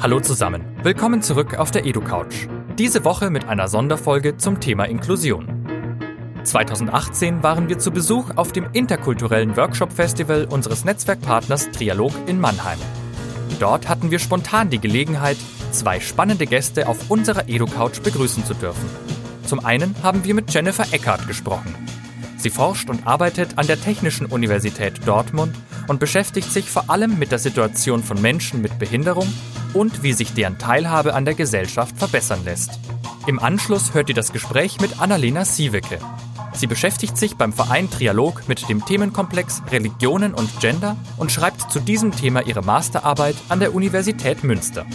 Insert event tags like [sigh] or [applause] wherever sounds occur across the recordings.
Hallo zusammen, willkommen zurück auf der EduCouch. Diese Woche mit einer Sonderfolge zum Thema Inklusion. 2018 waren wir zu Besuch auf dem interkulturellen Workshop-Festival unseres Netzwerkpartners Trialog in Mannheim. Dort hatten wir spontan die Gelegenheit, zwei spannende Gäste auf unserer EduCouch begrüßen zu dürfen. Zum einen haben wir mit Jennifer Eckert gesprochen. Sie forscht und arbeitet an der Technischen Universität Dortmund und beschäftigt sich vor allem mit der Situation von Menschen mit Behinderung und wie sich deren Teilhabe an der Gesellschaft verbessern lässt. Im Anschluss hört ihr das Gespräch mit Annalena Siewecke. Sie beschäftigt sich beim Verein Trialog mit dem Themenkomplex Religionen und Gender und schreibt zu diesem Thema ihre Masterarbeit an der Universität Münster.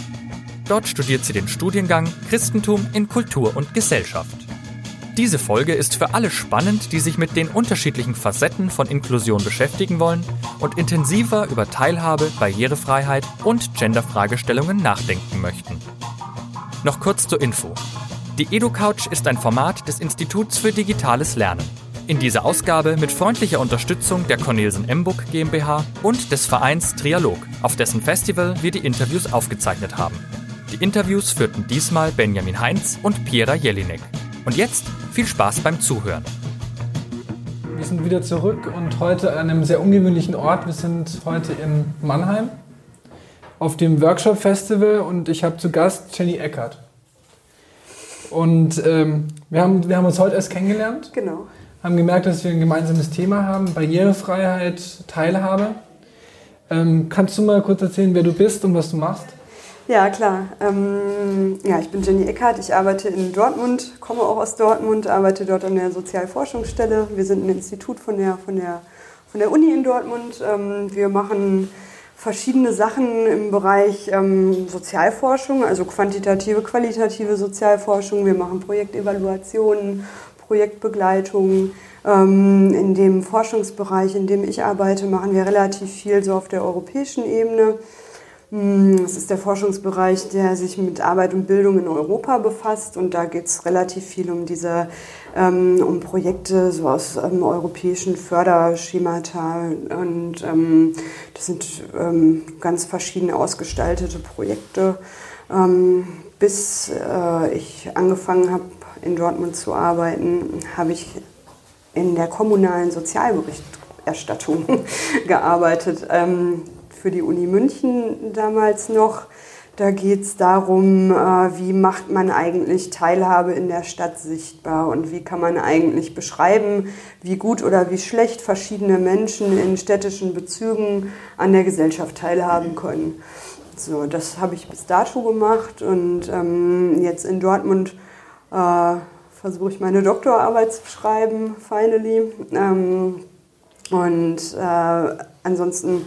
Dort studiert sie den Studiengang Christentum in Kultur und Gesellschaft. Diese Folge ist für alle spannend, die sich mit den unterschiedlichen Facetten von Inklusion beschäftigen wollen und intensiver über Teilhabe, Barrierefreiheit und Genderfragestellungen nachdenken möchten. Noch kurz zur Info. Die EduCouch ist ein Format des Instituts für digitales Lernen. In dieser Ausgabe mit freundlicher Unterstützung der Cornelsen Embuck GmbH und des Vereins Trialog, auf dessen Festival wir die Interviews aufgezeichnet haben. Die Interviews führten diesmal Benjamin Heinz und Piera Jelinek. Und jetzt viel Spaß beim Zuhören. Wir sind wieder zurück und heute an einem sehr ungewöhnlichen Ort. Wir sind heute in Mannheim auf dem Workshop Festival und ich habe zu Gast Jenny Eckert. Und ähm, wir, haben, wir haben uns heute erst kennengelernt. Genau. Haben gemerkt, dass wir ein gemeinsames Thema haben: Barrierefreiheit, Teilhabe. Ähm, kannst du mal kurz erzählen, wer du bist und was du machst? Ja, klar. Ähm, ja, ich bin Jenny Eckhardt, ich arbeite in Dortmund, komme auch aus Dortmund, arbeite dort an der Sozialforschungsstelle. Wir sind ein Institut von der, von der, von der Uni in Dortmund. Ähm, wir machen verschiedene Sachen im Bereich ähm, Sozialforschung, also quantitative, qualitative Sozialforschung. Wir machen Projektevaluationen, Projektbegleitung. Ähm, in dem Forschungsbereich, in dem ich arbeite, machen wir relativ viel so auf der europäischen Ebene. Hm, es ist der Forschungsbereich, der sich mit Arbeit und Bildung in Europa befasst und da geht es relativ viel um diese ähm, um Projekte so aus ähm, europäischen Förderschemata und ähm, das sind ähm, ganz verschieden ausgestaltete Projekte. Ähm, bis äh, ich angefangen habe in Dortmund zu arbeiten, habe ich in der kommunalen Sozialberichterstattung [laughs] gearbeitet. Für die Uni München damals noch. Da geht es darum, äh, wie macht man eigentlich Teilhabe in der Stadt sichtbar und wie kann man eigentlich beschreiben, wie gut oder wie schlecht verschiedene Menschen in städtischen Bezügen an der Gesellschaft teilhaben können. So, das habe ich bis dato gemacht und ähm, jetzt in Dortmund äh, versuche ich meine Doktorarbeit zu schreiben, finally. Ähm, und äh, ansonsten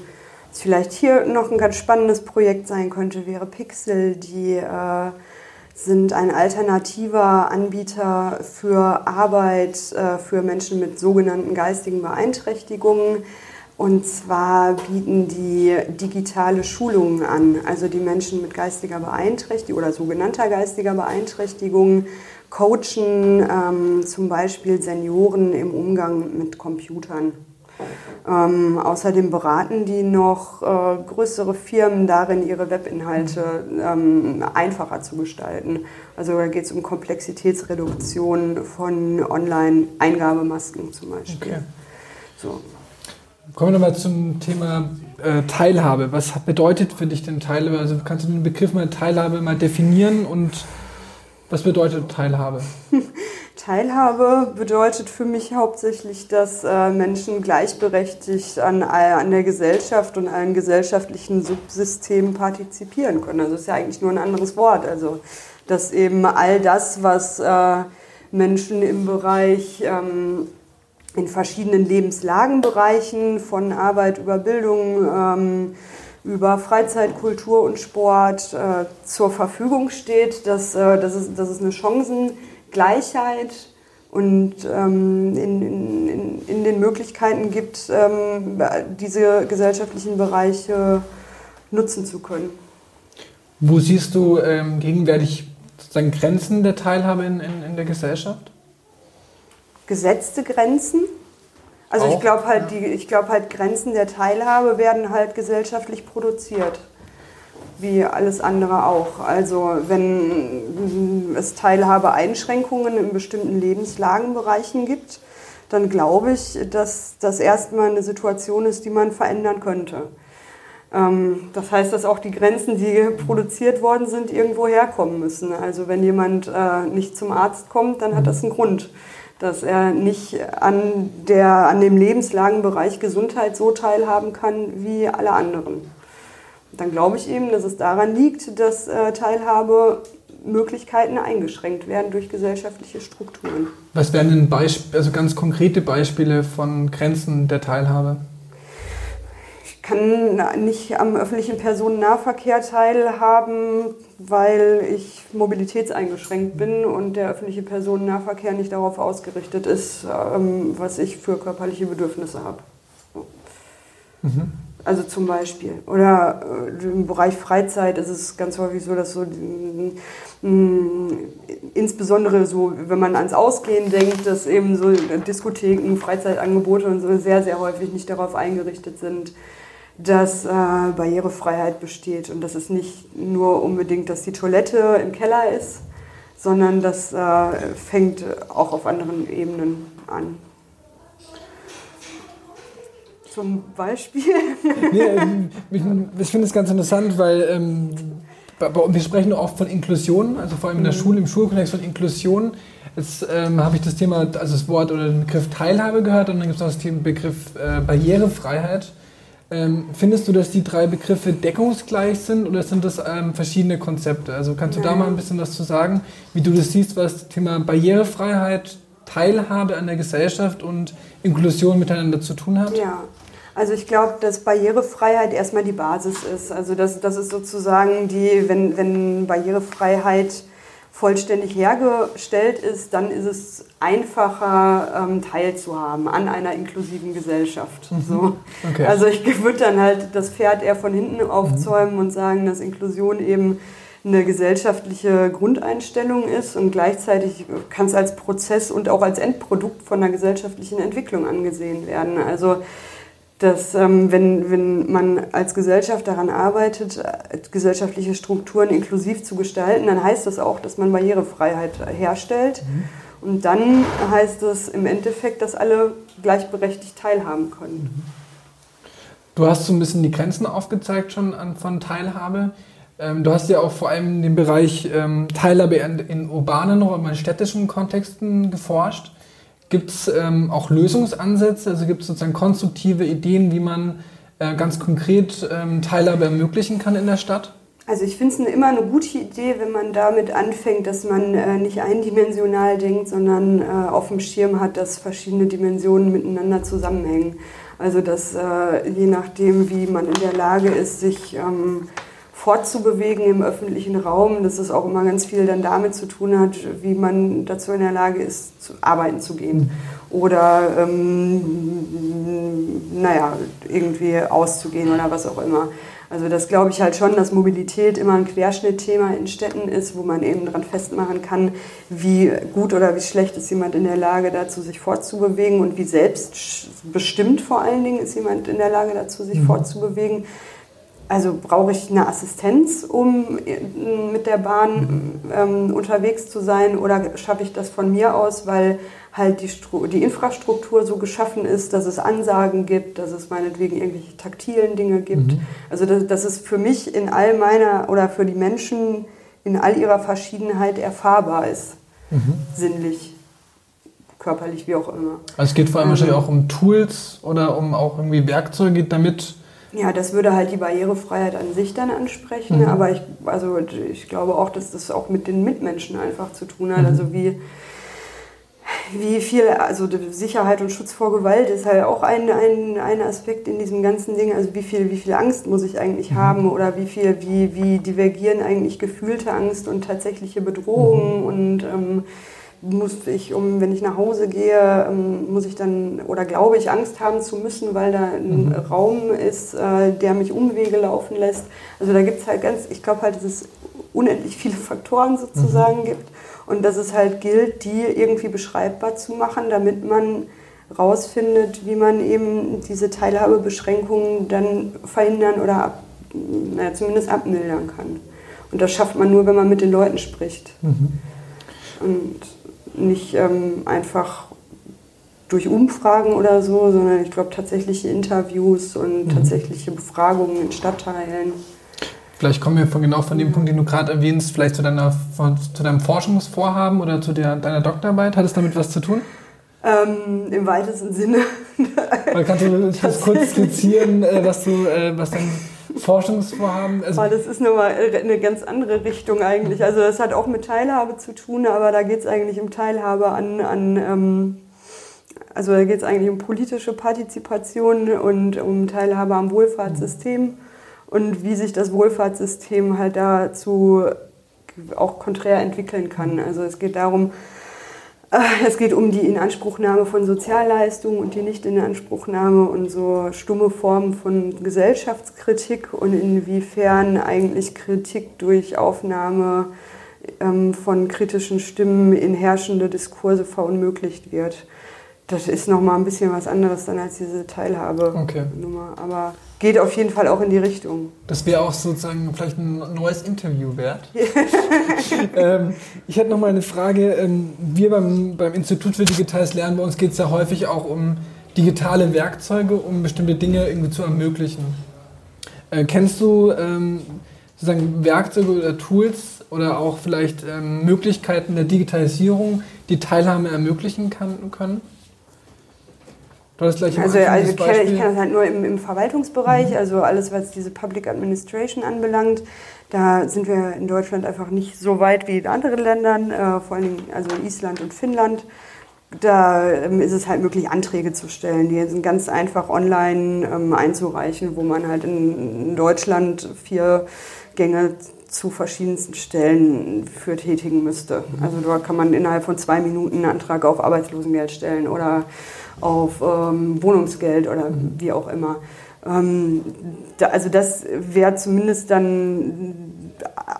was vielleicht hier noch ein ganz spannendes Projekt sein könnte, wäre Pixel. Die äh, sind ein alternativer Anbieter für Arbeit äh, für Menschen mit sogenannten geistigen Beeinträchtigungen. Und zwar bieten die digitale Schulungen an. Also die Menschen mit geistiger Beeinträchtigung oder sogenannter geistiger Beeinträchtigung coachen ähm, zum Beispiel Senioren im Umgang mit Computern. Ähm, außerdem beraten die noch äh, größere Firmen darin, ihre Webinhalte ähm, einfacher zu gestalten. Also da geht es um Komplexitätsreduktion von Online-Eingabemasken zum Beispiel. Okay. So. Kommen wir nochmal zum Thema äh, Teilhabe. Was bedeutet für dich denn Teilhabe? Also kannst du den Begriff mal Teilhabe mal definieren und was bedeutet Teilhabe? [laughs] Teilhabe bedeutet für mich hauptsächlich, dass äh, Menschen gleichberechtigt an, an der Gesellschaft und allen gesellschaftlichen Subsystemen partizipieren können. Also ist ja eigentlich nur ein anderes Wort. Also dass eben all das, was äh, Menschen im Bereich ähm, in verschiedenen Lebenslagenbereichen von Arbeit über Bildung ähm, über Freizeit, Kultur und Sport äh, zur Verfügung steht, dass, äh, dass, es, dass es eine Chancen Gleichheit und ähm, in, in, in, den Möglichkeiten gibt, ähm, diese gesellschaftlichen Bereiche nutzen zu können. Wo siehst du ähm, gegenwärtig sozusagen Grenzen der Teilhabe in, in, der Gesellschaft? Gesetzte Grenzen. Also Auch? ich glaube halt, ja. die, halt Grenzen der Teilhabe werden halt gesellschaftlich produziert. Wie alles andere auch. Also wenn es Teilhabeeinschränkungen in bestimmten Lebenslagenbereichen gibt, dann glaube ich, dass das erstmal eine Situation ist, die man verändern könnte. Ähm, das heißt, dass auch die Grenzen, die [laughs] produziert worden sind, irgendwo herkommen müssen. Also wenn jemand äh, nicht zum Arzt kommt, dann hat das einen Grund, dass er nicht an, der, an dem Lebenslagenbereich Gesundheit so teilhaben kann wie alle anderen. Dann glaube ich eben, dass es daran liegt, dass äh, Teilhabemöglichkeiten eingeschränkt werden durch gesellschaftliche Strukturen. Was wären denn Beisp also ganz konkrete Beispiele von Grenzen der Teilhabe? kann nicht am öffentlichen Personennahverkehr teilhaben, weil ich mobilitätseingeschränkt bin und der öffentliche Personennahverkehr nicht darauf ausgerichtet ist, ähm, was ich für körperliche Bedürfnisse habe. Mhm. Also zum Beispiel. Oder äh, im Bereich Freizeit ist es ganz häufig so, dass so insbesondere so, wenn man ans Ausgehen denkt, dass eben so Diskotheken, Freizeitangebote und so sehr, sehr häufig nicht darauf eingerichtet sind, dass äh, Barrierefreiheit besteht und dass es nicht nur unbedingt, dass die Toilette im Keller ist, sondern das äh, fängt auch auf anderen Ebenen an. Zum Beispiel. [laughs] nee, ähm, ich, finde es ganz interessant, weil ähm, wir sprechen oft von Inklusion, also vor allem in der mhm. Schule, im Schulkontext von Inklusion. Jetzt ähm, habe ich das Thema, also das Wort oder den Begriff Teilhabe gehört und dann gibt es noch das Thema Begriff äh, Barrierefreiheit. Ähm, findest du, dass die drei Begriffe deckungsgleich sind oder sind das ähm, verschiedene Konzepte? Also kannst du da mal ein bisschen was zu sagen, wie du das siehst, was das Thema Barrierefreiheit, Teilhabe an der Gesellschaft und Inklusion miteinander zu tun hat? Ja, also ich glaube, dass Barrierefreiheit erstmal die Basis ist. Also das, das ist sozusagen die, wenn, wenn Barrierefreiheit vollständig hergestellt ist, dann ist es einfacher ähm, teilzuhaben an einer inklusiven Gesellschaft. Mhm. So. Okay. Also ich [laughs] würde dann halt das Pferd eher von hinten aufzäumen mhm. und sagen, dass Inklusion eben eine gesellschaftliche Grundeinstellung ist und gleichzeitig kann es als Prozess und auch als Endprodukt von einer gesellschaftlichen Entwicklung angesehen werden. Also dass ähm, wenn, wenn man als Gesellschaft daran arbeitet, äh, gesellschaftliche Strukturen inklusiv zu gestalten, dann heißt das auch, dass man Barrierefreiheit herstellt. Mhm. Und dann heißt es im Endeffekt, dass alle gleichberechtigt teilhaben können. Mhm. Du hast so ein bisschen die Grenzen aufgezeigt schon an, von Teilhabe. Ähm, du hast ja auch vor allem den Bereich ähm, Teilhabe in, in urbanen oder in städtischen Kontexten geforscht. Gibt es ähm, auch Lösungsansätze? Also gibt es sozusagen konstruktive Ideen, wie man äh, ganz konkret ähm, Teilhabe ermöglichen kann in der Stadt? Also ich finde es immer eine gute Idee, wenn man damit anfängt, dass man äh, nicht eindimensional denkt, sondern äh, auf dem Schirm hat, dass verschiedene Dimensionen miteinander zusammenhängen. Also dass äh, je nachdem, wie man in der Lage ist, sich ähm, fortzubewegen im öffentlichen Raum, dass es auch immer ganz viel dann damit zu tun hat, wie man dazu in der Lage ist, zu arbeiten zu gehen oder ähm, naja, irgendwie auszugehen oder was auch immer. Also das glaube ich halt schon, dass Mobilität immer ein Querschnittthema in Städten ist, wo man eben daran festmachen kann, wie gut oder wie schlecht ist jemand in der Lage dazu, sich fortzubewegen und wie selbstbestimmt vor allen Dingen ist jemand in der Lage dazu, sich mhm. fortzubewegen. Also brauche ich eine Assistenz, um äh, mit der Bahn ähm, unterwegs zu sein oder schaffe ich das von mir aus, weil halt die, die Infrastruktur so geschaffen ist, dass es Ansagen gibt, dass es meinetwegen irgendwelche taktilen Dinge gibt. Mhm. Also dass, dass es für mich in all meiner oder für die Menschen in all ihrer Verschiedenheit erfahrbar ist, mhm. sinnlich körperlich, wie auch immer. Also es geht vor allem ähm, wahrscheinlich auch um Tools oder um auch irgendwie Werkzeuge, damit ja, das würde halt die Barrierefreiheit an sich dann ansprechen, mhm. aber ich, also ich glaube auch, dass das auch mit den Mitmenschen einfach zu tun hat. Mhm. Also wie, wie viel, also Sicherheit und Schutz vor Gewalt ist halt auch ein, ein, ein Aspekt in diesem ganzen Ding. Also wie viel, wie viel Angst muss ich eigentlich mhm. haben oder wie viel, wie, wie divergieren eigentlich gefühlte Angst und tatsächliche Bedrohungen mhm. und ähm, muss ich, um, wenn ich nach Hause gehe, ähm, muss ich dann oder glaube ich Angst haben zu müssen, weil da ein mhm. Raum ist, äh, der mich Umwege laufen lässt. Also da gibt es halt ganz, ich glaube halt, dass es unendlich viele Faktoren sozusagen mhm. gibt und dass es halt gilt, die irgendwie beschreibbar zu machen, damit man rausfindet, wie man eben diese Teilhabebeschränkungen dann verhindern oder naja, zumindest abmildern kann. Und das schafft man nur, wenn man mit den Leuten spricht. Mhm. Und nicht ähm, einfach durch Umfragen oder so, sondern ich glaube tatsächliche Interviews und mhm. tatsächliche Befragungen in Stadtteilen. Vielleicht kommen wir von, genau von dem Punkt, den du gerade erwähnst, vielleicht zu, deiner, zu deinem Forschungsvorhaben oder zu der, deiner Doktorarbeit. Hat es damit was zu tun? Ähm, Im weitesten Sinne. Oder kannst du das kurz skizzieren, äh, was, du, äh, was dein Forschungsvorhaben also Das ist nochmal eine ganz andere Richtung eigentlich. Also das hat auch mit Teilhabe zu tun, aber da geht es eigentlich um Teilhabe an, an ähm, also da geht es eigentlich um politische Partizipation und um Teilhabe am Wohlfahrtssystem und wie sich das Wohlfahrtssystem halt dazu auch konträr entwickeln kann. Also es geht darum, äh, es geht um die Inanspruchnahme von Sozialleistungen und die Nicht-Inanspruchnahme und so stumme Formen von Gesellschaftskritik und inwiefern eigentlich Kritik durch Aufnahme ähm, von kritischen Stimmen in herrschende Diskurse verunmöglicht wird das ist nochmal ein bisschen was anderes dann als diese Teilhabe-Nummer. Okay. Aber geht auf jeden Fall auch in die Richtung. Das wäre auch sozusagen vielleicht ein neues Interview wert. [laughs] ähm, ich hätte noch mal eine Frage. Ähm, wir beim, beim Institut für Digitales Lernen, bei uns geht es ja häufig auch um digitale Werkzeuge, um bestimmte Dinge irgendwie zu ermöglichen. Äh, kennst du ähm, sozusagen Werkzeuge oder Tools oder auch vielleicht ähm, Möglichkeiten der Digitalisierung, die Teilhabe ermöglichen kann, können? Also, also ich kenne, ich kenne das halt nur im, im Verwaltungsbereich, mhm. also alles, was diese Public Administration anbelangt. Da sind wir in Deutschland einfach nicht so weit wie in anderen Ländern, äh, vor allem also Island und Finnland. Da ähm, ist es halt möglich, Anträge zu stellen. Die sind ganz einfach online ähm, einzureichen, wo man halt in, in Deutschland vier Gänge zu verschiedensten Stellen für tätigen müsste. Also dort kann man innerhalb von zwei Minuten einen Antrag auf Arbeitslosengeld stellen oder auf ähm, Wohnungsgeld oder mhm. wie auch immer. Ähm, da, also das wäre zumindest dann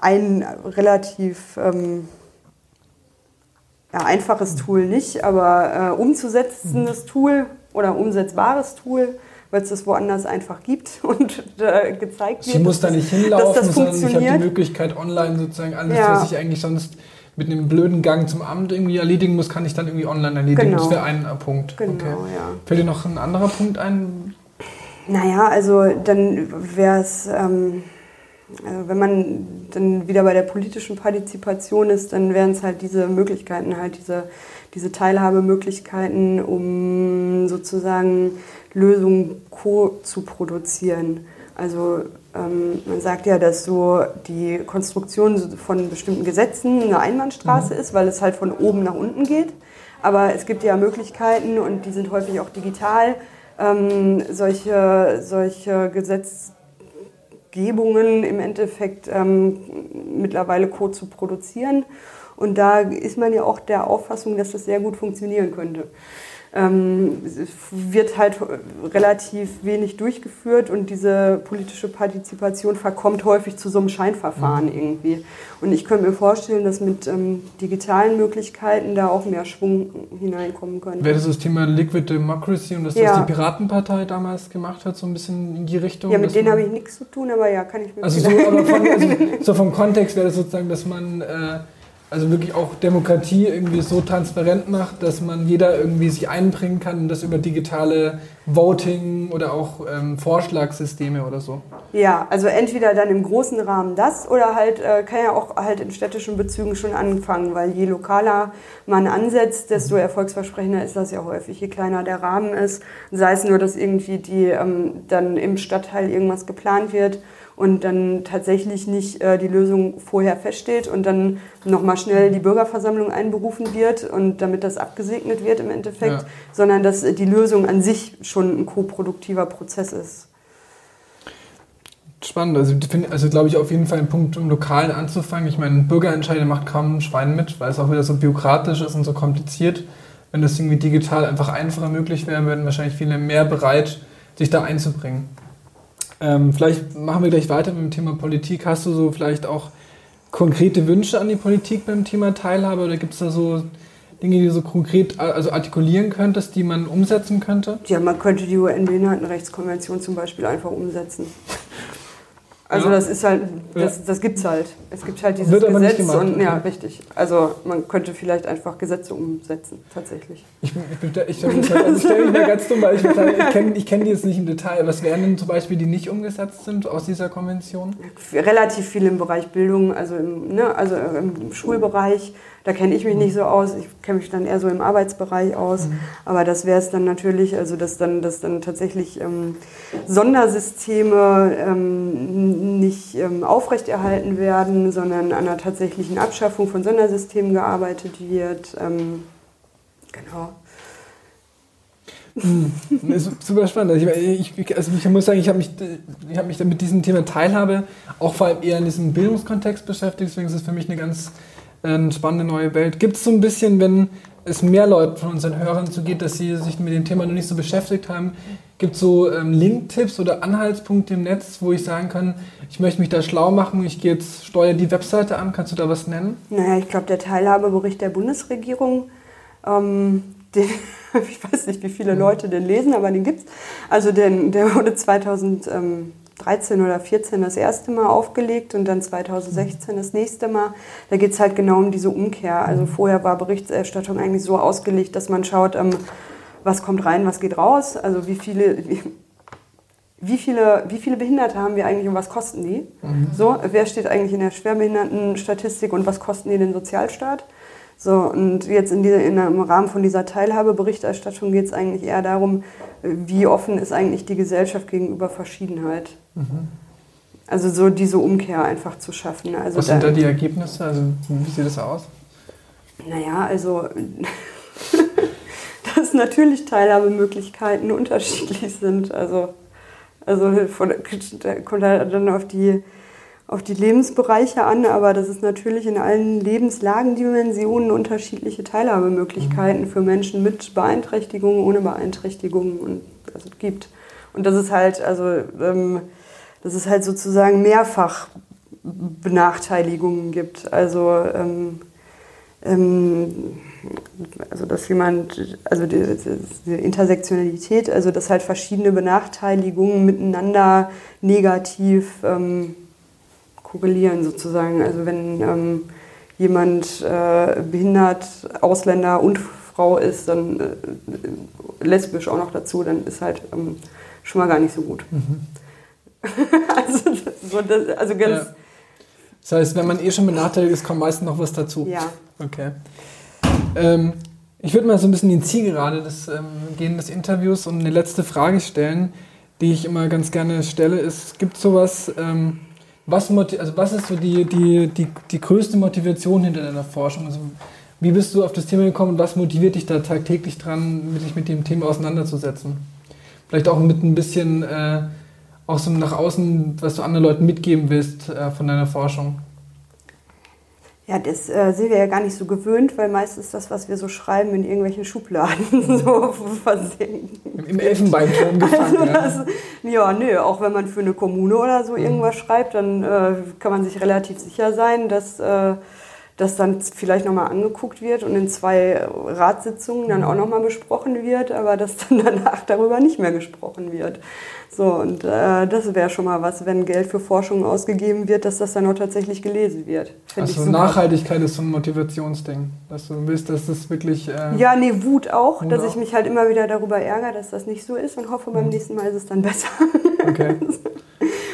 ein relativ ähm, ja, einfaches Tool nicht, aber äh, umzusetzendes mhm. Tool oder umsetzbares Tool, weil es das woanders einfach gibt [laughs] und äh, gezeigt wird. Ich muss da nicht hinlaufen, das sondern ich habe die Möglichkeit online sozusagen alles, ja. was ich eigentlich sonst mit einem blöden Gang zum Amt irgendwie erledigen muss, kann ich dann irgendwie online erledigen. Genau. Das wäre ein Punkt. Genau, okay. ja. Fällt dir noch ein anderer Punkt ein? Naja, also dann wäre es, ähm, also wenn man dann wieder bei der politischen Partizipation ist, dann wären es halt diese Möglichkeiten, halt diese, diese Teilhabemöglichkeiten, um sozusagen Lösungen co zu produzieren. Also ähm, man sagt ja, dass so die Konstruktion von bestimmten Gesetzen eine Einbahnstraße mhm. ist, weil es halt von oben nach unten geht. Aber es gibt ja Möglichkeiten und die sind häufig auch digital, ähm, solche, solche Gesetzgebungen im Endeffekt ähm, mittlerweile Code zu produzieren. Und da ist man ja auch der Auffassung, dass das sehr gut funktionieren könnte ähm, wird halt relativ wenig durchgeführt und diese politische Partizipation verkommt häufig zu so einem Scheinverfahren mhm. irgendwie. Und ich könnte mir vorstellen, dass mit ähm, digitalen Möglichkeiten da auch mehr Schwung hineinkommen könnte. Wäre das das Thema Liquid Democracy und das, ja. was die Piratenpartei damals gemacht hat, so ein bisschen in die Richtung? Ja, mit denen habe ich nichts zu tun, aber ja, kann ich mir also so, von, also [laughs] so vom Kontext wäre das sozusagen, dass man... Äh, also wirklich auch Demokratie irgendwie so transparent macht, dass man jeder irgendwie sich einbringen kann und das über digitale Voting oder auch ähm, Vorschlagssysteme oder so. Ja, also entweder dann im großen Rahmen das oder halt äh, kann ja auch halt in städtischen Bezügen schon anfangen, weil je lokaler man ansetzt, desto mhm. erfolgsversprechender ist das ja häufig. Je kleiner der Rahmen ist, sei es nur, dass irgendwie die ähm, dann im Stadtteil irgendwas geplant wird und dann tatsächlich nicht äh, die Lösung vorher feststeht und dann nochmal schnell die Bürgerversammlung einberufen wird und damit das abgesegnet wird im Endeffekt, ja. sondern dass die Lösung an sich schon ein koproduktiver Prozess ist. Spannend. Also, also glaube ich, auf jeden Fall ein Punkt, um lokal anzufangen. Ich meine, Bürgerentscheide macht kaum ein Schwein mit, weil es auch wieder so bürokratisch ist und so kompliziert. Wenn das irgendwie digital einfach einfacher möglich wäre, würden wahrscheinlich viele mehr bereit, sich da einzubringen. Ähm, vielleicht machen wir gleich weiter mit dem Thema Politik. Hast du so vielleicht auch konkrete Wünsche an die Politik beim Thema Teilhabe oder gibt es da so Dinge, die du so konkret also artikulieren könntest, die man umsetzen könnte? Ja, man könnte die UN-Behindertenrechtskonvention zum Beispiel einfach umsetzen. [laughs] Also Ja. das ist halt, das, das gibt's halt. Es gibt halt dieses Gesetz und ja, richtig. Also man könnte vielleicht einfach Gesetze umsetzen, tatsächlich. Ich, ich, ich, ich, ich stelle mich mir ganz dumm, weil ich, ich kenne ich kenn die jetzt nicht im Detail. Was wären denn zum Beispiel, die nicht umgesetzt sind aus dieser Konvention? Relativ viel im Bereich Bildung, also im, ne, also im Schulbereich. Da kenne ich mich nicht so aus. Ich kenne mich dann eher so im Arbeitsbereich aus. Aber das wäre es dann natürlich, also dass dann, dass dann tatsächlich ähm, Sondersysteme ähm, nicht ähm, aufrechterhalten werden, sondern an einer tatsächlichen Abschaffung von Sondersystemen gearbeitet wird. Ähm, genau. Das ist super spannend. Also ich, ich, also ich muss sagen, ich habe mich, ich hab mich dann mit diesem Thema Teilhabe auch vor allem eher in diesem Bildungskontext beschäftigt. Deswegen ist es für mich eine ganz äh, spannende neue Welt. Gibt es so ein bisschen, wenn es mehr Leuten von unseren Hörern so geht, dass sie sich mit dem Thema noch nicht so beschäftigt haben, gibt es so ähm, Link-Tipps oder Anhaltspunkte im Netz, wo ich sagen kann, ich möchte mich da schlau machen, ich gehe jetzt, steuere die Webseite an. Kannst du da was nennen? Naja, ich glaube, der Teilhabebericht der Bundesregierung, ähm, [laughs] den, ich weiß nicht, wie viele Leute den lesen, aber den gibt's. Also den, der wurde 2013 oder 2014 das erste Mal aufgelegt und dann 2016 das nächste Mal. Da geht es halt genau um diese Umkehr. Also vorher war Berichterstattung eigentlich so ausgelegt, dass man schaut, ähm, was kommt rein, was geht raus. Also wie viele, wie, wie viele, wie viele Behinderte haben wir eigentlich und was kosten die? So, wer steht eigentlich in der Schwerbehindertenstatistik und was kosten die den Sozialstaat? So, und jetzt in dieser, in, im Rahmen von dieser Teilhabeberichterstattung geht es eigentlich eher darum, wie offen ist eigentlich die Gesellschaft gegenüber Verschiedenheit. Also so diese Umkehr einfach zu schaffen. Also Was sind da die Ergebnisse? Also wie sieht das aus? naja, also [laughs] dass natürlich Teilhabemöglichkeiten unterschiedlich sind. Also, also von, da kommt halt dann auf die, auf die Lebensbereiche an, aber dass es natürlich in allen Lebenslagendimensionen unterschiedliche Teilhabemöglichkeiten für Menschen mit Beeinträchtigungen, ohne Beeinträchtigungen und, also, gibt. Und das ist halt, also ähm, dass es halt sozusagen mehrfach Benachteiligungen gibt. Also ähm, ähm, also dass jemand, also die, die Intersektionalität, also dass halt verschiedene Benachteiligungen miteinander negativ ähm, korrelieren sozusagen. Also wenn ähm, jemand äh, behindert, Ausländer und Frau ist, dann äh, lesbisch auch noch dazu, dann ist halt ähm, schon mal gar nicht so gut. [laughs] also, so, das, also ganz, Ja. Das heißt, wenn man eh schon benachteiligt ist, kommt meistens noch was dazu. ja. Okay. Ähm, ich würde mal so ein bisschen die Zielgerade des ähm, Gehen des Interviews und eine letzte Frage stellen, die ich immer ganz gerne stelle, ist, gibt es sowas, ähm, was, also was ist so die, die, die, die größte Motivation hinter deiner Forschung? Also, wie bist du auf das Thema gekommen und was motiviert dich da tagtäglich dran, dich mit dem Thema auseinanderzusetzen? Vielleicht auch mit ein bisschen, äh, auch so nach außen, was du anderen Leuten mitgeben willst äh, von deiner Forschung. Ja, das äh, sind wir ja gar nicht so gewöhnt, weil meistens das, was wir so schreiben, in irgendwelchen Schubladen [laughs] so versinkt. Im, Elfenbeinturm gefangen. Also ja. das, ja, nö, auch wenn man für eine Kommune oder so irgendwas schreibt, dann äh, kann man sich relativ sicher sein, dass äh, das dann vielleicht nochmal angeguckt wird und in zwei Ratssitzungen dann auch nochmal besprochen wird, aber dass dann [laughs] danach darüber nicht mehr gesprochen wird. So, und äh, das wäre schon mal was, wenn Geld für Forschung ausgegeben wird, dass das dann auch tatsächlich gelesen wird. Find Also. Nachhaltigkeit ist so ein Motivationsding, dass du willst, dass das wirklich. Äh, Ja, nee, Wut auch, Wut dass auch. ich mich halt immer wieder darüber ärgere, dass das nicht so ist und hoffe, beim nächsten Mal ist es dann besser. Okay. [laughs]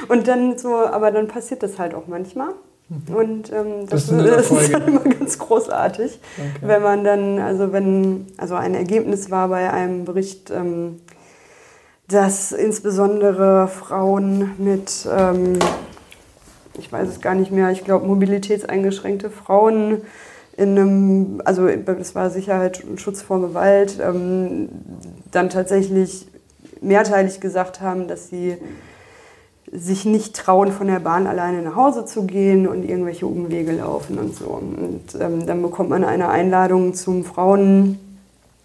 Und dann so, aber dann passiert das halt auch manchmal. Und ähm, Das das, [laughs] ist Erfolge. dann immer ganz großartig, Okay. wenn man dann, also wenn, also ein Ergebnis war bei einem Bericht, ähm, dass insbesondere Frauen mit, ähm, ich weiß es gar nicht mehr, ich glaube mobilitätseingeschränkte Frauen in einem, also das war Sicherheit und Schutz vor Gewalt, ähm, dann tatsächlich mehrteilig gesagt haben, dass sie sich nicht trauen, von der Bahn alleine nach Hause zu gehen und irgendwelche Umwege laufen und so. Und ähm, dann bekommt man eine Einladung zum Frauen,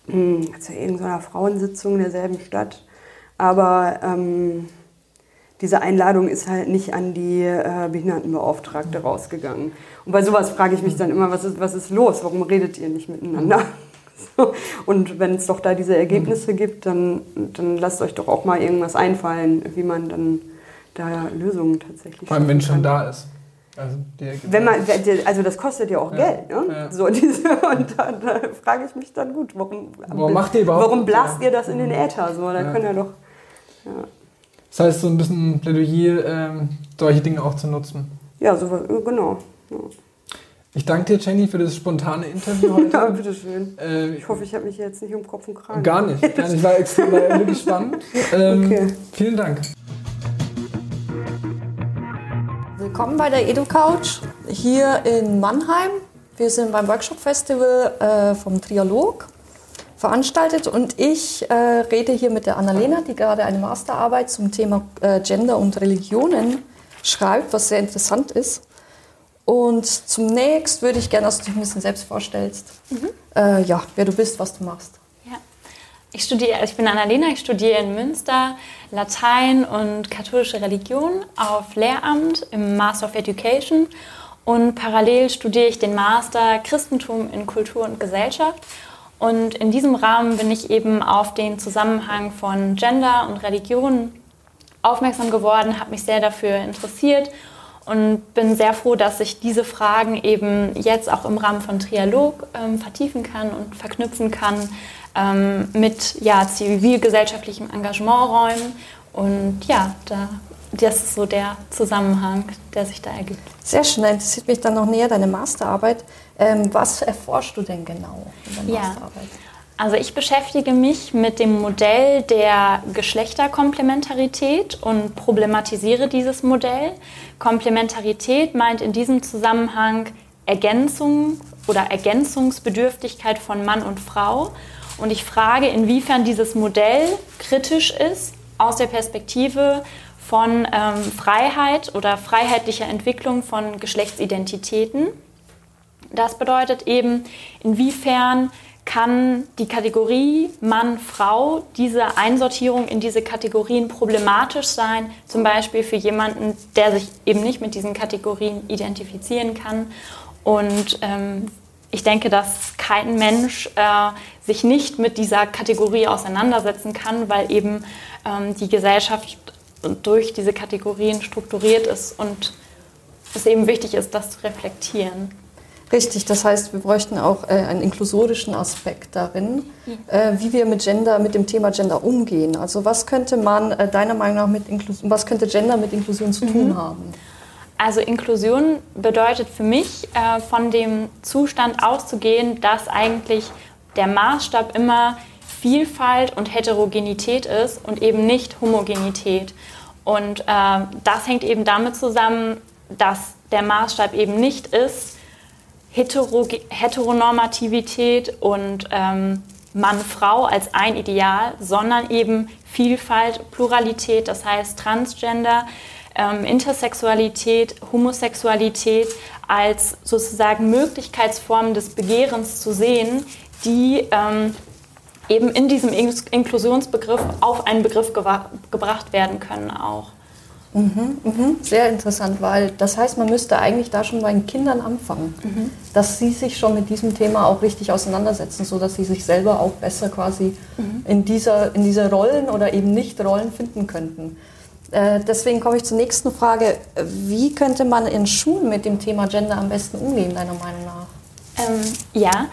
hm, zu irgendeiner Frauensitzung derselben Stadt. Aber ähm, diese Einladung ist halt nicht an die äh, Behindertenbeauftragte rausgegangen. Und bei sowas frage ich mich dann immer, was ist, was ist los? Warum redet ihr nicht miteinander? So. Und wenn es doch da diese Ergebnisse gibt, dann, dann lasst euch doch auch mal irgendwas einfallen, wie man dann da Lösungen tatsächlich Vor allem, wenn schon kann. da ist. Also, Wenn man, also das kostet ja auch Ja, Geld, ne? ja. So [laughs] diese, und da, da frage ich mich dann gut, warum, Warum macht ihr überhaupt- warum blast Ja. ihr das in den Äther? So, da können ja doch. das heißt, so ein bisschen Plädoyer, ähm, solche Dinge auch zu nutzen. Ja, so genau. Ja, Ich danke dir, Jenny, für das spontane Interview heute. [laughs] ja bitteschön. äh, Ich hoffe, ich habe mich jetzt nicht um Kopf und Kragen. Gar nicht. Gar nicht. War extrem wirklich spannend. [laughs] Ähm, Okay. Vielen Dank. Willkommen bei der EduCouch hier in Mannheim. Wir sind beim Workshop Festival äh, vom Trialog veranstaltet und ich äh, rede hier mit der Annalena, die gerade eine Masterarbeit zum Thema äh, Gender und Religionen schreibt, was sehr interessant ist. Und zunächst würde ich gerne, dass du dich ein bisschen selbst vorstellst. Äh, ja, wer du bist, was du machst. Ich studiere, also ich bin Annalena, ich studiere in Münster Latein und katholische Religion auf Lehramt im Master of Education und parallel studiere ich den Master Christentum in Kultur und Gesellschaft. Und in diesem Rahmen bin ich eben auf den Zusammenhang von Gender und Religion aufmerksam geworden, habe mich sehr dafür interessiert und bin sehr froh, dass ich diese Fragen eben jetzt auch im Rahmen von Trialog ähm, vertiefen kann und verknüpfen kann ähm, mit ja, zivilgesellschaftlichem Engagementräumen. Und ja, da, das ist so der Zusammenhang, der sich da ergibt. Sehr schön, da interessiert mich dann noch näher deine Masterarbeit. Ähm, was erforschst du denn genau in der Ja. Masterarbeit? Also ich beschäftige mich mit dem Modell der Geschlechterkomplementarität und problematisiere dieses Modell. Komplementarität meint in diesem Zusammenhang Ergänzung oder Ergänzungsbedürftigkeit von Mann und Frau. Und ich frage, inwiefern dieses Modell kritisch ist aus der Perspektive von ähm, Freiheit oder freiheitlicher Entwicklung von Geschlechtsidentitäten. Das bedeutet eben, inwiefern kann die Kategorie Mann, Frau, diese Einsortierung in diese Kategorien problematisch sein, zum Beispiel für jemanden, der sich eben nicht mit diesen Kategorien identifizieren kann. Und ähm, ich denke, dass kein Mensch äh, sich nicht mit dieser Kategorie auseinandersetzen kann, weil eben ähm, die Gesellschaft durch diese Kategorien strukturiert ist und es eben wichtig ist, das zu reflektieren. Richtig, das heißt, wir bräuchten auch äh, einen inklusorischen Aspekt darin, äh, wie wir mit Gender, mit dem Thema Gender umgehen. Also was könnte man äh, deiner Meinung nach mit Inklusion, was könnte Gender mit Inklusion zu tun haben? Also Inklusion bedeutet für mich, äh, von dem Zustand auszugehen, dass eigentlich der Maßstab immer Vielfalt und Heterogenität ist und eben nicht Homogenität. Und äh, das hängt eben damit zusammen, dass der Maßstab eben nicht ist Heteroge Heteronormativität und ähm, Mann-Frau als ein Ideal, sondern eben Vielfalt, Pluralität, das heißt Transgender, ähm, Intersexualität, Homosexualität als sozusagen Möglichkeitsformen des Begehrens zu sehen, die ähm, eben in diesem In Inklusionsbegriff auf einen Begriff gebracht werden können auch. Sehr interessant, weil das heißt, man müsste eigentlich da schon bei den Kindern anfangen, dass sie sich schon mit diesem Thema auch richtig auseinandersetzen, sodass sie sich selber auch besser quasi in, dieser, in diese Rollen oder eben nicht Rollen finden könnten. Äh, deswegen komme ich zur nächsten Frage. Wie könnte man in Schulen mit dem Thema Gender am besten umgehen, deiner Meinung nach? Ähm, ja,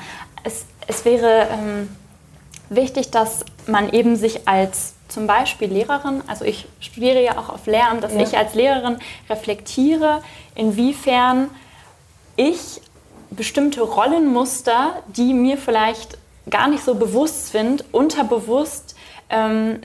es, es wäre ähm, wichtig, dass man eben sich als zum Beispiel Lehrerin, also ich studiere ja auch auf Lehramt, dass Ja. ich als Lehrerin reflektiere, inwiefern ich bestimmte Rollenmuster, die mir vielleicht gar nicht so bewusst sind, unterbewusst ähm,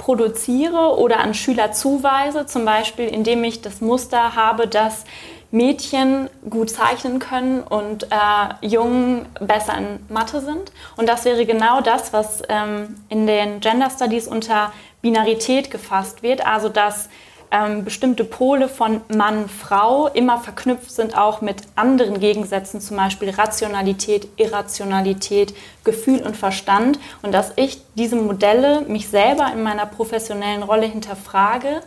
produziere oder an Schüler zuweise, zum Beispiel indem ich das Muster habe, dass Mädchen gut zeichnen können und äh, Jungen besser in Mathe sind. Und das wäre genau das, was ähm, in den Gender Studies unter Binarität gefasst wird, also dass ähm, bestimmte Pole von Mann, Frau immer verknüpft sind auch mit anderen Gegensätzen, zum Beispiel Rationalität, Irrationalität, Gefühl und Verstand. Und dass ich diese Modelle mich selber in meiner professionellen Rolle hinterfrage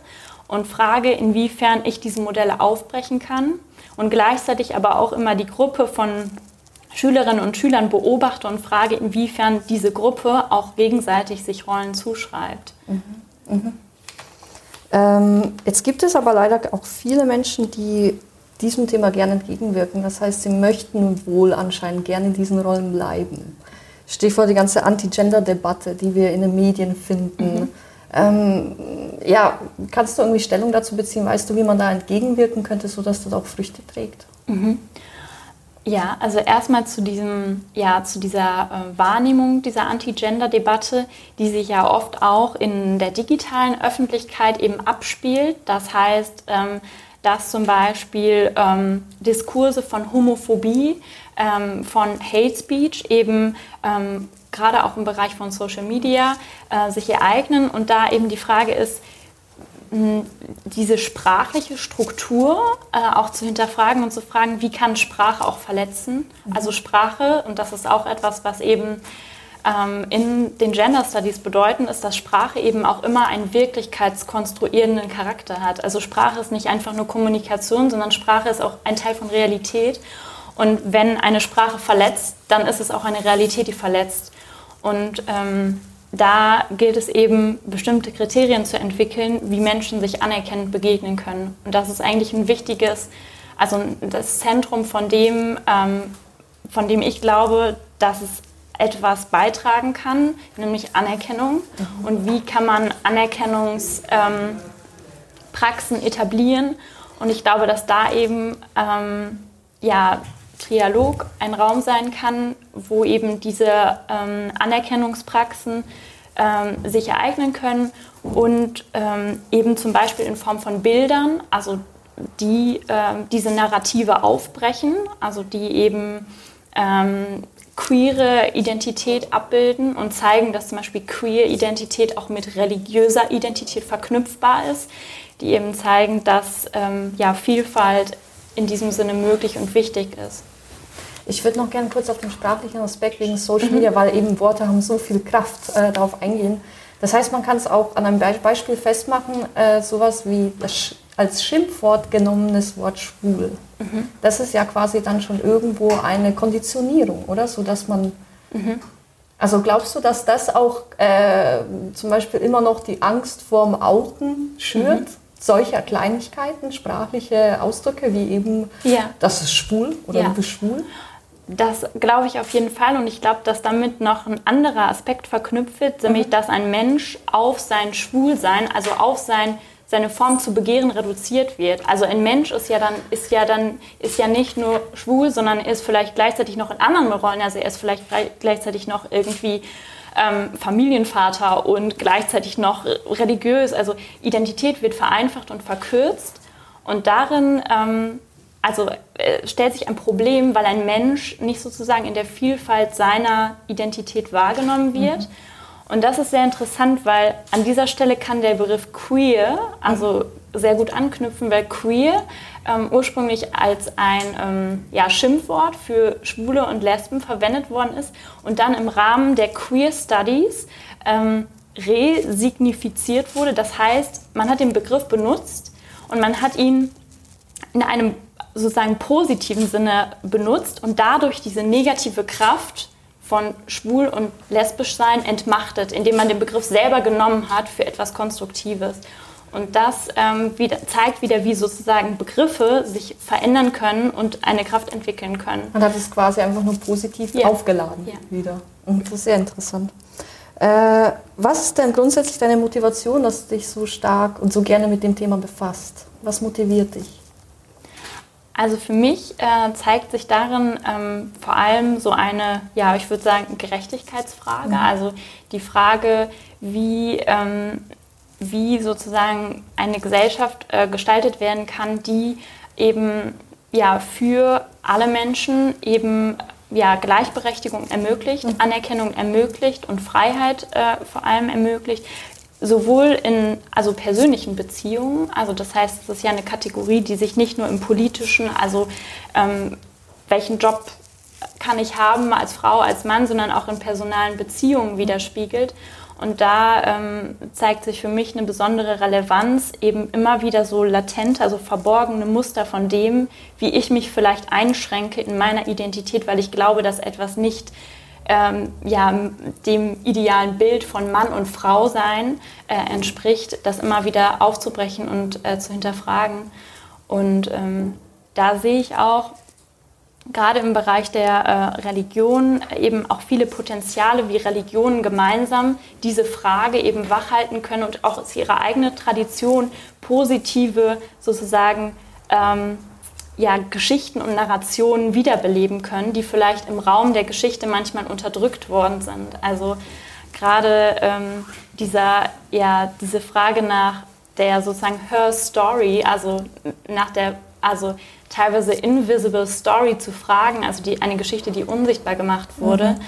und frage, inwiefern ich diese Modelle aufbrechen kann und gleichzeitig aber auch immer die Gruppe von Schülerinnen und Schülern beobachte und frage, inwiefern diese Gruppe auch gegenseitig sich Rollen zuschreibt. Ähm, jetzt gibt es aber leider auch viele Menschen, die diesem Thema gerne entgegenwirken. Das heißt, sie möchten wohl anscheinend gerne in diesen Rollen bleiben. Stichwort die ganze Anti-Gender-Debatte, die wir in den Medien finden. Mhm. Ähm, ja, kannst du irgendwie Stellung dazu beziehen? Weißt du, wie man da entgegenwirken könnte, sodass das auch Früchte trägt? Mhm. Ja, also erstmal zu diesem, ja, zu dieser äh, Wahrnehmung dieser Anti-Gender-Debatte, die sich ja oft auch in der digitalen Öffentlichkeit eben abspielt. Das heißt, ähm, dass zum Beispiel ähm, Diskurse von Homophobie, ähm, von Hate Speech eben ähm, gerade auch im Bereich von Social Media äh, sich ereignen und da eben die Frage ist, diese sprachliche Struktur äh, auch zu hinterfragen und zu fragen, wie kann Sprache auch verletzen? Mhm. Also Sprache, und das ist auch etwas, was eben ähm, in den Gender Studies bedeuten, ist, dass Sprache eben auch immer einen wirklichkeitskonstruierenden Charakter hat. Also Sprache ist nicht einfach nur Kommunikation, sondern Sprache ist auch ein Teil von Realität. Und wenn eine Sprache verletzt, dann ist es auch eine Realität, die verletzt. Und ähm, da gilt es eben, bestimmte Kriterien zu entwickeln, wie Menschen sich anerkennend begegnen können. Und das ist eigentlich ein wichtiges, also das Zentrum von dem, ähm, von dem ich glaube, dass es etwas beitragen kann, nämlich Anerkennung. Mhm. Und wie kann man Anerkennungspraxen ähm, etablieren? Und ich glaube, dass da eben ähm, ja, Trialog ein Raum sein kann, wo eben diese ähm, Anerkennungspraxen ähm, sich ereignen können und ähm, eben zum Beispiel in Form von Bildern, also die ähm, diese Narrative aufbrechen, also die eben ähm, queere Identität abbilden und zeigen, dass zum Beispiel queer Identität auch mit religiöser Identität verknüpfbar ist, die eben zeigen, dass ähm, ja, Vielfalt in diesem Sinne möglich und wichtig ist. Ich würde noch gerne kurz auf den sprachlichen Aspekt wegen Social Media, mhm. weil eben Worte haben so viel Kraft, äh, darauf eingehen. Das heißt, man kann es auch an einem Be Beispiel festmachen, äh, sowas wie das als Schimpfwort genommenes Wort schwul. Mhm. Das ist ja quasi dann schon irgendwo eine Konditionierung, oder? So dass man. Mhm. Also glaubst du, dass das auch äh, zum Beispiel immer noch die Angst vorm Outen schürt? Mhm solcher Kleinigkeiten, sprachliche Ausdrücke wie eben, ja. das ist schwul oder ja. du bist schwul? Das glaube ich auf jeden Fall und ich glaube, dass damit noch ein anderer Aspekt verknüpft wird, nämlich mhm. dass ein Mensch auf sein Schwulsein, also auf sein seine Form zu begehren reduziert wird. Also ein Mensch ist ja dann ist ja dann ist ja nicht nur schwul, sondern ist vielleicht gleichzeitig noch in anderen Rollen. Also er ist vielleicht gleichzeitig noch irgendwie ähm, Familienvater und gleichzeitig noch religiös. Also Identität wird vereinfacht und verkürzt. Und darin ähm, also äh, stellt sich ein Problem, weil ein Mensch nicht sozusagen in der Vielfalt seiner Identität wahrgenommen wird. Mhm. Und das ist sehr interessant, weil an dieser Stelle kann der Begriff queer also mhm. sehr gut anknüpfen, weil queer ähm, ursprünglich als ein ähm, ja, Schimpfwort für Schwule und Lesben verwendet worden ist und dann im Rahmen der Queer Studies ähm, resignifiziert wurde. Das heißt, man hat den Begriff benutzt und man hat ihn in einem sozusagen positiven Sinne benutzt und dadurch diese negative Kraft von schwul und lesbisch sein entmachtet, indem man den Begriff selber genommen hat für etwas Konstruktives. Und das ähm, wieder, zeigt wieder, wie sozusagen Begriffe sich verändern können und eine Kraft entwickeln können. Man hat es quasi einfach nur positiv ja. aufgeladen ja. wieder. Und das ist sehr interessant. Äh, was ist denn grundsätzlich deine Motivation, dass du dich so stark und so gerne mit dem Thema befasst? Was motiviert dich? Also für mich äh, zeigt sich darin ähm, vor allem so eine, ja, ich würde sagen, Gerechtigkeitsfrage. Mhm. Also die Frage, wie ähm, wie sozusagen eine Gesellschaft äh, gestaltet werden kann, die eben ja, für alle Menschen eben ja, Gleichberechtigung ermöglicht, mhm. Anerkennung ermöglicht und Freiheit äh, vor allem ermöglicht, sowohl in also persönlichen Beziehungen, also das heißt, es ist ja eine Kategorie, die sich nicht nur im politischen, also ähm, welchen Job kann ich haben als Frau, als Mann, sondern auch in personalen Beziehungen widerspiegelt. Und da ähm, zeigt sich für mich eine besondere Relevanz, eben immer wieder so latent, also verborgene Muster von dem, wie ich mich vielleicht einschränke in meiner Identität, weil ich glaube, dass etwas nicht ähm, ja, dem idealen Bild von Mann und Frau sein äh, entspricht, das immer wieder aufzubrechen und äh, zu hinterfragen. Und ähm, da sehe ich auch gerade im Bereich der äh, Religion eben auch viele Potenziale, wie Religionen gemeinsam diese Frage eben wachhalten können und auch aus ihrer eigenen Tradition positive sozusagen ähm, ja, Geschichten und Narrationen wiederbeleben können, die vielleicht im Raum der Geschichte manchmal unterdrückt worden sind. Also gerade ähm, dieser, ja, diese Frage nach der sozusagen Her Story, also nach der also teilweise invisible Story zu fragen, also die, eine Geschichte, die unsichtbar gemacht wurde. Mhm.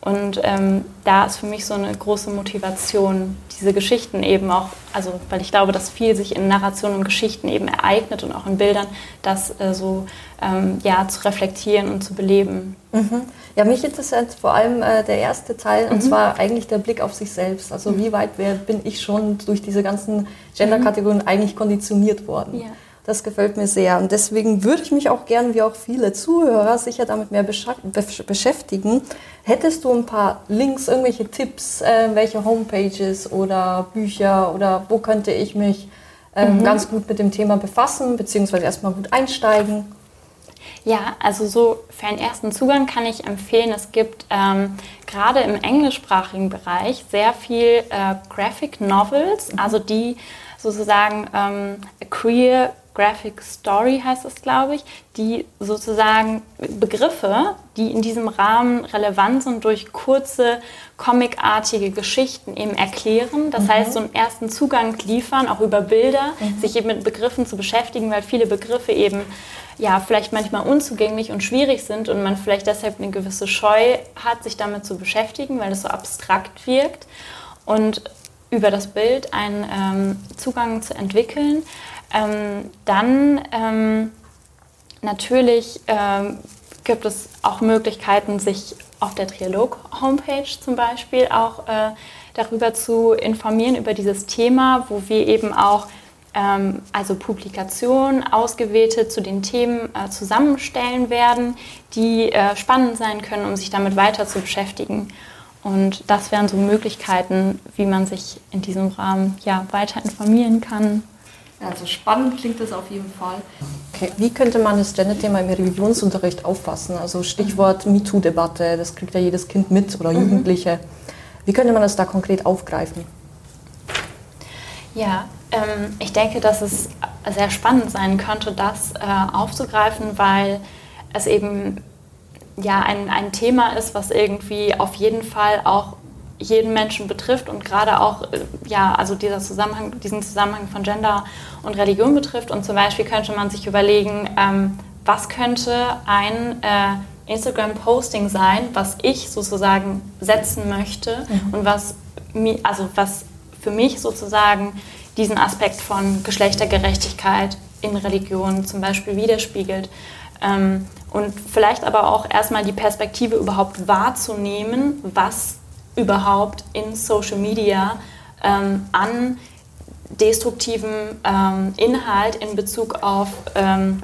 Und ähm, da ist für mich so eine große Motivation, diese Geschichten eben auch, also weil ich glaube, dass viel sich in Narrationen und Geschichten eben ereignet und auch in Bildern, das äh, so ähm, ja, zu reflektieren und zu beleben. Mhm. Ja, mich interessiert vor allem äh, der erste Teil, mhm. und zwar eigentlich der Blick auf sich selbst. Also mhm. wie weit wer, bin ich schon durch diese ganzen Gender-Kategorien eigentlich konditioniert worden? Ja. Das gefällt mir sehr. Und deswegen würde ich mich auch gern, wie auch viele Zuhörer, sicher damit mehr beschäftigen. Hättest du ein paar Links, irgendwelche Tipps, äh, welche Homepages oder Bücher oder wo könnte ich mich äh, mhm. ganz gut mit dem Thema befassen, beziehungsweise erstmal gut einsteigen? Ja, also so für einen ersten Zugang kann ich empfehlen, es gibt ähm, gerade im englischsprachigen Bereich sehr viel äh, Graphic Novels, mhm. also die sozusagen ähm, queer Graphic Story heißt es, glaube ich, die sozusagen Begriffe, die in diesem Rahmen relevant sind, durch kurze comicartige Geschichten eben erklären. Das mhm. heißt, so einen ersten Zugang liefern, auch über Bilder, mhm. sich eben mit Begriffen zu beschäftigen, weil viele Begriffe eben ja vielleicht manchmal unzugänglich und schwierig sind und man vielleicht deshalb eine gewisse Scheu hat, sich damit zu beschäftigen, weil es so abstrakt wirkt. Und über das Bild einen ähm, Zugang zu entwickeln. Ähm, dann ähm, natürlich ähm, gibt es auch Möglichkeiten, sich auf der Trialog-Homepage zum Beispiel auch äh, darüber zu informieren, über dieses Thema, wo wir eben auch ähm, also Publikationen ausgewählte zu den Themen äh, zusammenstellen werden, die äh, spannend sein können, um sich damit weiter zu beschäftigen. Und das wären so Möglichkeiten, wie man sich in diesem Rahmen ja, weiter informieren kann. Also spannend klingt das auf jeden Fall. Okay. Wie könnte man das Gender-Thema im Religionsunterricht auffassen? Also Stichwort MeToo-Debatte, das kriegt ja jedes Kind mit oder mhm. Jugendliche. Wie könnte man das da konkret aufgreifen? Ja, ähm, ich denke, dass es sehr spannend sein könnte, das äh, aufzugreifen, weil es eben ja ein, ein Thema ist, was irgendwie auf jeden Fall auch jeden Menschen betrifft und gerade auch äh, ja, also dieser Zusammenhang, diesen Zusammenhang von Gender und Religion betrifft. Und zum Beispiel könnte man sich überlegen, ähm, was könnte ein äh, Instagram-Posting sein, was ich sozusagen setzen möchte mhm. und was, also was für mich sozusagen diesen Aspekt von Geschlechtergerechtigkeit in Religion zum Beispiel widerspiegelt. Ähm, und vielleicht aber auch erstmal die Perspektive überhaupt wahrzunehmen, was überhaupt in Social Media ähm, an destruktivem ähm, Inhalt in Bezug auf ähm,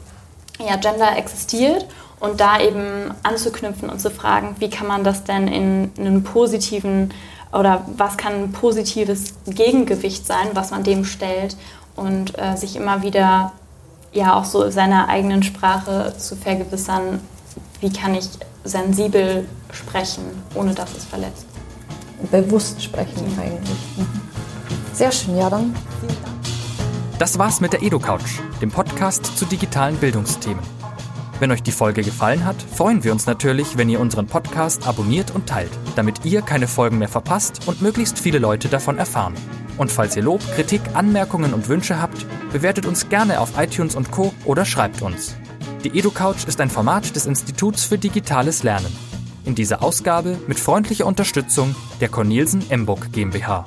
ja, Gender existiert und da eben anzuknüpfen und zu fragen, wie kann man das denn in einen positiven oder was kann ein positives Gegengewicht sein, was man dem stellt und äh, sich immer wieder ja auch so seiner eigenen Sprache zu vergewissern, wie kann ich sensibel sprechen, ohne dass es verletzt. Bewusst sprechen eigentlich. Sehr schön, ja dann. Das war's mit der EduCouch, dem Podcast zu digitalen Bildungsthemen. Wenn euch die Folge gefallen hat, freuen wir uns natürlich, wenn ihr unseren Podcast abonniert und teilt, damit ihr keine Folgen mehr verpasst und möglichst viele Leute davon erfahren. Und falls ihr Lob, Kritik, Anmerkungen und Wünsche habt, bewertet uns gerne auf iTunes und Co. oder schreibt uns. Die EduCouch ist ein Format des Instituts für digitales Lernen. In dieser Ausgabe mit freundlicher Unterstützung der Cornelsen Emburg GmbH.